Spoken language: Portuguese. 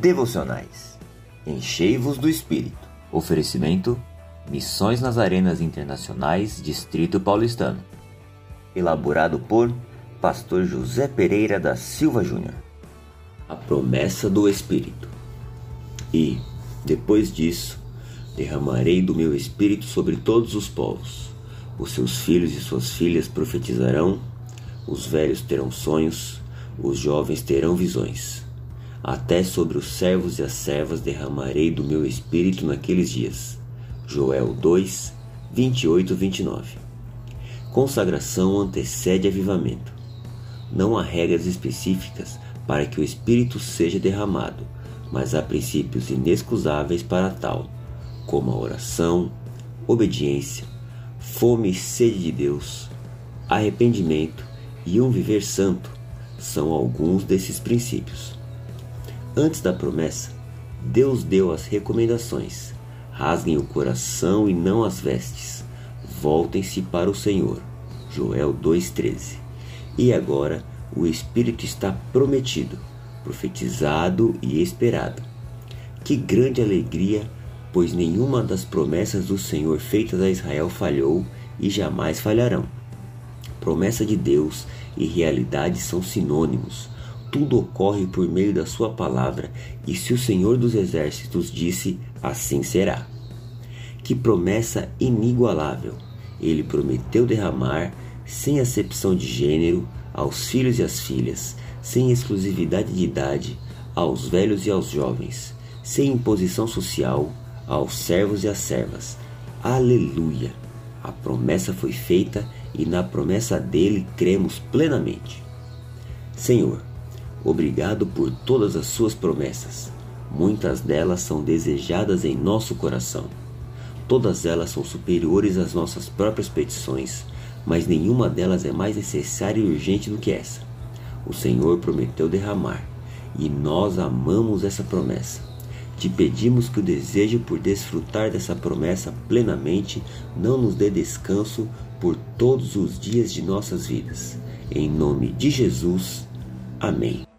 devocionais. Enchei-vos do Espírito. Oferecimento: Missões nas Arenas Internacionais, Distrito Paulistano. Elaborado por Pastor José Pereira da Silva Júnior. A promessa do Espírito. E, depois disso, derramarei do meu Espírito sobre todos os povos. Os seus filhos e suas filhas profetizarão, os velhos terão sonhos, os jovens terão visões. Até sobre os servos e as servas derramarei do meu espírito naqueles dias. Joel 2, 28 29. Consagração antecede avivamento. Não há regras específicas para que o espírito seja derramado, mas há princípios inexcusáveis para tal, como a oração, obediência, fome e sede de Deus, arrependimento e um viver santo são alguns desses princípios. Antes da promessa, Deus deu as recomendações: rasguem o coração e não as vestes, voltem-se para o Senhor. Joel 2,13. E agora o Espírito está prometido, profetizado e esperado. Que grande alegria, pois nenhuma das promessas do Senhor feitas a Israel falhou e jamais falharão. Promessa de Deus e realidade são sinônimos. Tudo ocorre por meio da Sua palavra, e se o Senhor dos Exércitos disse, assim será. Que promessa inigualável! Ele prometeu derramar, sem acepção de gênero, aos filhos e às filhas, sem exclusividade de idade, aos velhos e aos jovens, sem imposição social, aos servos e às servas. Aleluia! A promessa foi feita e na promessa dele cremos plenamente. Senhor, obrigado por todas as suas promessas. Muitas delas são desejadas em nosso coração. Todas elas são superiores às nossas próprias petições, mas nenhuma delas é mais necessária e urgente do que essa. O Senhor prometeu derramar, e nós amamos essa promessa. Te pedimos que o desejo por desfrutar dessa promessa plenamente não nos dê descanso por todos os dias de nossas vidas. Em nome de Jesus. Amém.